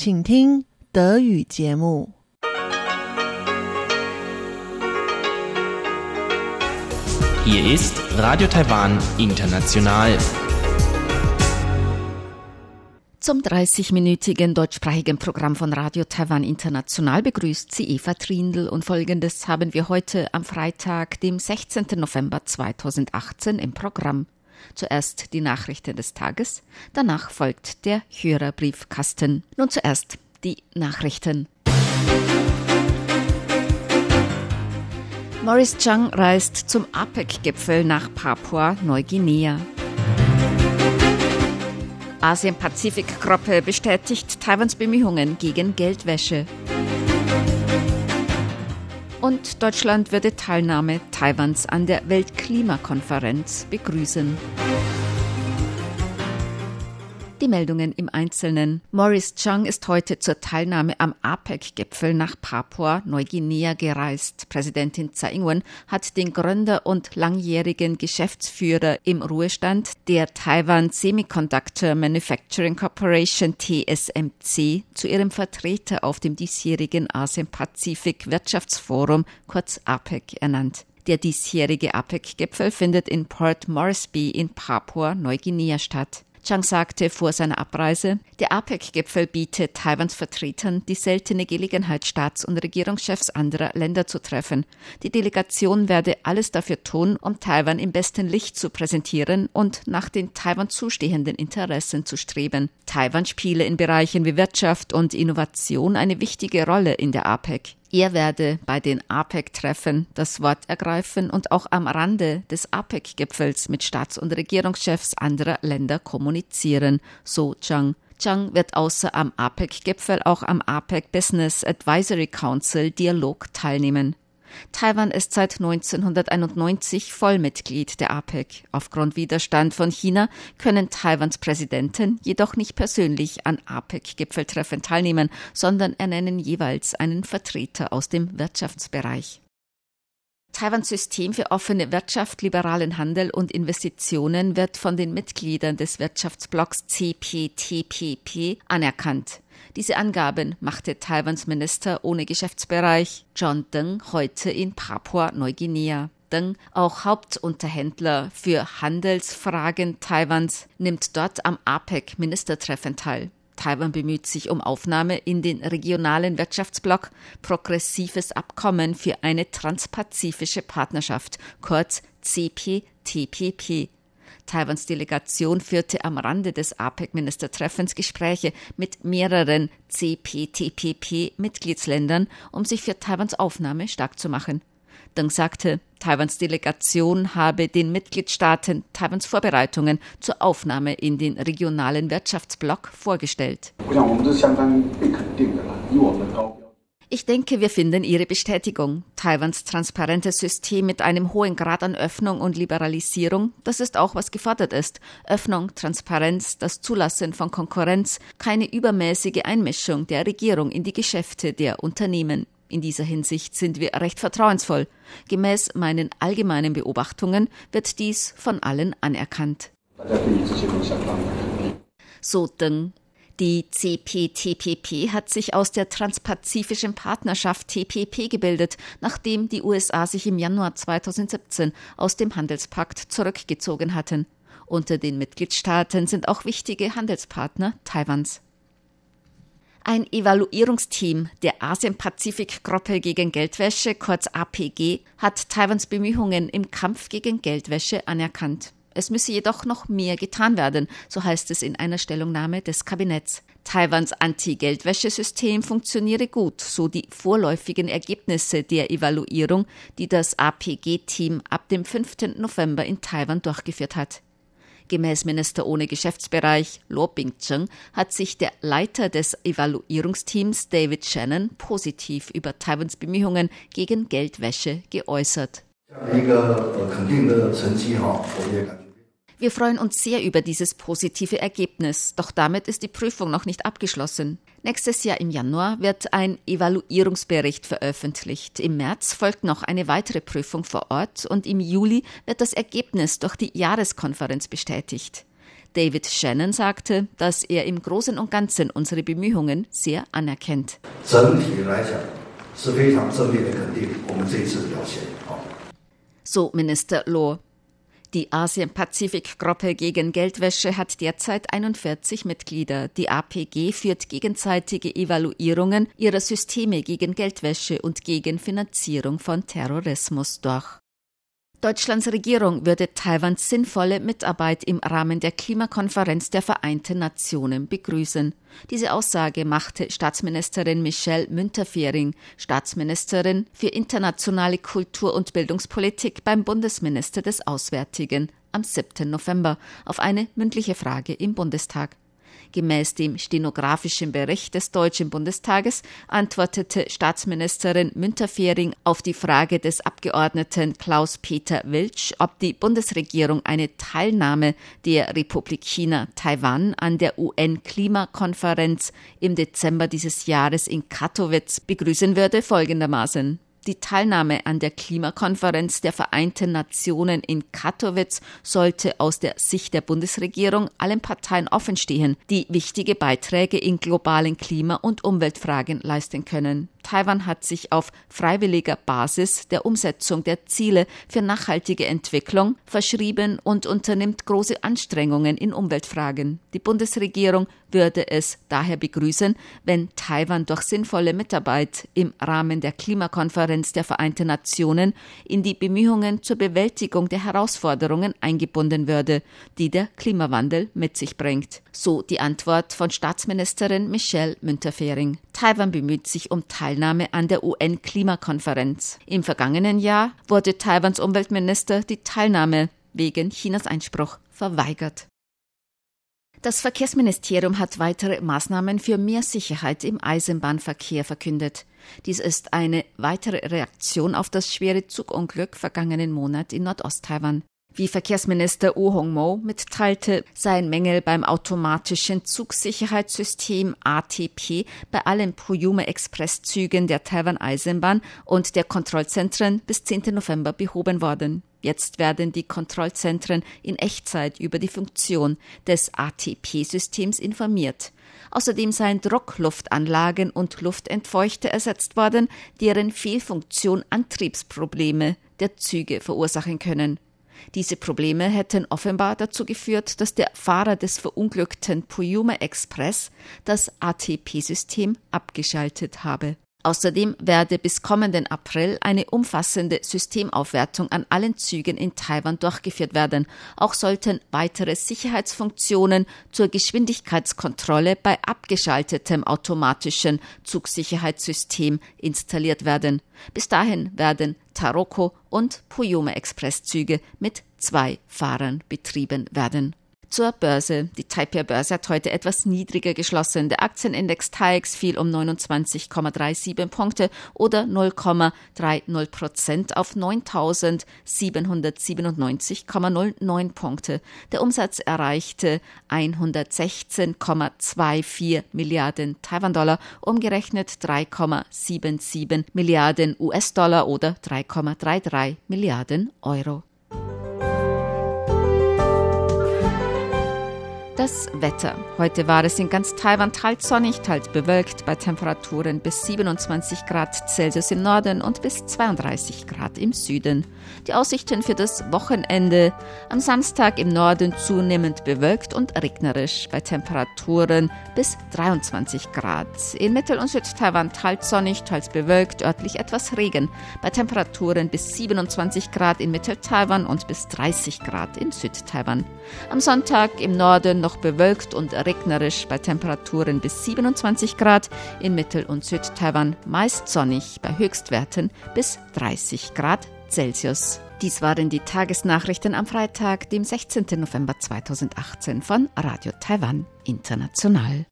请听德语节目。Hier ist Radio Taiwan International. Zum 30-minütigen deutschsprachigen Programm von Radio Taiwan International begrüßt sie Eva Trindl und folgendes haben wir heute am Freitag, dem 16. November 2018 im Programm. Zuerst die Nachrichten des Tages, danach folgt der Hörerbriefkasten. Nun zuerst die Nachrichten. Maurice Chang reist zum APEC-Gipfel nach Papua-Neuguinea. Asien-Pazifik-Gruppe bestätigt Taiwans Bemühungen gegen Geldwäsche. Und Deutschland würde Teilnahme Taiwans an der Weltklimakonferenz begrüßen. Die Meldungen im Einzelnen. Maurice Chung ist heute zur Teilnahme am APEC-Gipfel nach Papua-Neuguinea gereist. Präsidentin Tsai Ing-wen hat den Gründer und langjährigen Geschäftsführer im Ruhestand der Taiwan Semiconductor Manufacturing Corporation TSMC zu ihrem Vertreter auf dem diesjährigen Asien-Pazifik-Wirtschaftsforum, kurz APEC, ernannt. Der diesjährige APEC-Gipfel findet in Port Moresby in Papua-Neuguinea statt. Chang sagte vor seiner Abreise, der APEC-Gipfel bietet Taiwans Vertretern die seltene Gelegenheit, Staats- und Regierungschefs anderer Länder zu treffen. Die Delegation werde alles dafür tun, um Taiwan im besten Licht zu präsentieren und nach den Taiwan zustehenden Interessen zu streben. Taiwan spiele in Bereichen wie Wirtschaft und Innovation eine wichtige Rolle in der APEC. Er werde bei den APEC-Treffen das Wort ergreifen und auch am Rande des APEC-Gipfels mit Staats- und Regierungschefs anderer Länder kommunizieren, so Zhang. Zhang wird außer am APEC-Gipfel auch am APEC Business Advisory Council Dialog teilnehmen. Taiwan ist seit 1991 Vollmitglied der APEC. Aufgrund Widerstand von China können Taiwans Präsidenten jedoch nicht persönlich an APEC-Gipfeltreffen teilnehmen, sondern ernennen jeweils einen Vertreter aus dem Wirtschaftsbereich. Taiwans System für offene Wirtschaft, liberalen Handel und Investitionen wird von den Mitgliedern des Wirtschaftsblocks CPTPP anerkannt. Diese Angaben machte Taiwans Minister ohne Geschäftsbereich John Deng heute in Papua-Neuguinea. Deng, auch Hauptunterhändler für Handelsfragen Taiwans, nimmt dort am APEC-Ministertreffen teil. Taiwan bemüht sich um Aufnahme in den regionalen Wirtschaftsblock Progressives Abkommen für eine transpazifische Partnerschaft, kurz CPTPP. Taiwans Delegation führte am Rande des APEC-Ministertreffens Gespräche mit mehreren CPTPP-Mitgliedsländern, um sich für Taiwans Aufnahme stark zu machen. Deng sagte, Taiwans Delegation habe den Mitgliedstaaten Taiwans Vorbereitungen zur Aufnahme in den regionalen Wirtschaftsblock vorgestellt. Ich denke, wir finden Ihre Bestätigung. Taiwans transparentes System mit einem hohen Grad an Öffnung und Liberalisierung, das ist auch, was gefordert ist. Öffnung, Transparenz, das Zulassen von Konkurrenz, keine übermäßige Einmischung der Regierung in die Geschäfte der Unternehmen. In dieser Hinsicht sind wir recht vertrauensvoll. Gemäß meinen allgemeinen Beobachtungen wird dies von allen anerkannt. So Deng. Die CPTPP hat sich aus der Transpazifischen Partnerschaft TPP gebildet, nachdem die USA sich im Januar 2017 aus dem Handelspakt zurückgezogen hatten. Unter den Mitgliedstaaten sind auch wichtige Handelspartner Taiwans. Ein Evaluierungsteam der Asien-Pazifik-Gruppe gegen Geldwäsche, kurz APG, hat Taiwans Bemühungen im Kampf gegen Geldwäsche anerkannt. Es müsse jedoch noch mehr getan werden, so heißt es in einer Stellungnahme des Kabinetts. Taiwans Anti-Geldwäschesystem funktioniere gut, so die vorläufigen Ergebnisse der Evaluierung, die das APG-Team ab dem 5. November in Taiwan durchgeführt hat. Gemäß Minister ohne Geschäftsbereich Lo Bingcheng hat sich der Leiter des Evaluierungsteams David Shannon positiv über Taiwans Bemühungen gegen Geldwäsche geäußert. Wir freuen uns sehr über dieses positive Ergebnis, doch damit ist die Prüfung noch nicht abgeschlossen. Nächstes Jahr im Januar wird ein Evaluierungsbericht veröffentlicht. Im März folgt noch eine weitere Prüfung vor Ort und im Juli wird das Ergebnis durch die Jahreskonferenz bestätigt. David Shannon sagte, dass er im Großen und Ganzen unsere Bemühungen sehr anerkennt. So Minister Loh. Die Asien-Pazifik-Gruppe gegen Geldwäsche hat derzeit 41 Mitglieder. Die APG führt gegenseitige Evaluierungen ihrer Systeme gegen Geldwäsche und gegen Finanzierung von Terrorismus durch. Deutschlands Regierung würde Taiwans sinnvolle Mitarbeit im Rahmen der Klimakonferenz der Vereinten Nationen begrüßen. Diese Aussage machte Staatsministerin Michelle Münterfering, Staatsministerin für internationale Kultur- und Bildungspolitik beim Bundesminister des Auswärtigen, am 7. November auf eine mündliche Frage im Bundestag. Gemäß dem stenografischen Bericht des Deutschen Bundestages antwortete Staatsministerin Münterfering auf die Frage des Abgeordneten Klaus-Peter Wiltsch, ob die Bundesregierung eine Teilnahme der Republik China Taiwan an der UN-Klimakonferenz im Dezember dieses Jahres in Katowice begrüßen würde, folgendermaßen. Die Teilnahme an der Klimakonferenz der Vereinten Nationen in Katowice sollte aus der Sicht der Bundesregierung allen Parteien offenstehen, die wichtige Beiträge in globalen Klima- und Umweltfragen leisten können. Taiwan hat sich auf freiwilliger Basis der Umsetzung der Ziele für nachhaltige Entwicklung verschrieben und unternimmt große Anstrengungen in Umweltfragen. Die Bundesregierung würde es daher begrüßen, wenn Taiwan durch sinnvolle Mitarbeit im Rahmen der Klimakonferenz der Vereinten Nationen in die Bemühungen zur Bewältigung der Herausforderungen eingebunden würde, die der Klimawandel mit sich bringt. So die Antwort von Staatsministerin Michelle Münterfering. Taiwan bemüht sich um Teilnahme an der UN-Klimakonferenz. Im vergangenen Jahr wurde Taiwans Umweltminister die Teilnahme wegen Chinas Einspruch verweigert. Das Verkehrsministerium hat weitere Maßnahmen für mehr Sicherheit im Eisenbahnverkehr verkündet. Dies ist eine weitere Reaktion auf das schwere Zugunglück vergangenen Monat in Nordost-Taiwan. Wie Verkehrsminister Oh Hong-mo mitteilte, seien Mängel beim automatischen Zugsicherheitssystem ATP bei allen Puyume Expresszügen der Taiwan Eisenbahn und der Kontrollzentren bis 10. November behoben worden. Jetzt werden die Kontrollzentren in Echtzeit über die Funktion des ATP-Systems informiert. Außerdem seien Druckluftanlagen und Luftentfeuchter ersetzt worden, deren Fehlfunktion Antriebsprobleme der Züge verursachen können. Diese Probleme hätten offenbar dazu geführt, dass der Fahrer des verunglückten Puyuma Express das ATP-System abgeschaltet habe. Außerdem werde bis kommenden April eine umfassende Systemaufwertung an allen Zügen in Taiwan durchgeführt werden. Auch sollten weitere Sicherheitsfunktionen zur Geschwindigkeitskontrolle bei abgeschaltetem automatischen Zugsicherheitssystem installiert werden. Bis dahin werden Taroko und Puyume Expresszüge mit zwei Fahrern betrieben werden zur Börse. Die Taipei-Börse hat heute etwas niedriger geschlossen. Der Aktienindex TAIX fiel um 29,37 Punkte oder 0,30 Prozent auf 9.797,09 Punkte. Der Umsatz erreichte 116,24 Milliarden Taiwan-Dollar, umgerechnet 3,77 Milliarden US-Dollar oder 3,33 Milliarden Euro. Das Wetter. Heute war es in ganz Taiwan teils sonnig, teils bewölkt, bei Temperaturen bis 27 Grad Celsius im Norden und bis 32 Grad im Süden. Die Aussichten für das Wochenende. Am Samstag im Norden zunehmend bewölkt und regnerisch, bei Temperaturen bis 23 Grad. In Mittel- und Südtaiwan teils sonnig, teils bewölkt, örtlich etwas Regen, bei Temperaturen bis 27 Grad in Mittel-Taiwan und bis 30 Grad in Südtaiwan. Am Sonntag im Norden noch bewölkt und regnerisch bei Temperaturen bis 27 Grad, in Mittel- und Südtaiwan meist sonnig bei Höchstwerten bis 30 Grad Celsius. Dies waren die Tagesnachrichten am Freitag, dem 16. November 2018 von Radio Taiwan International.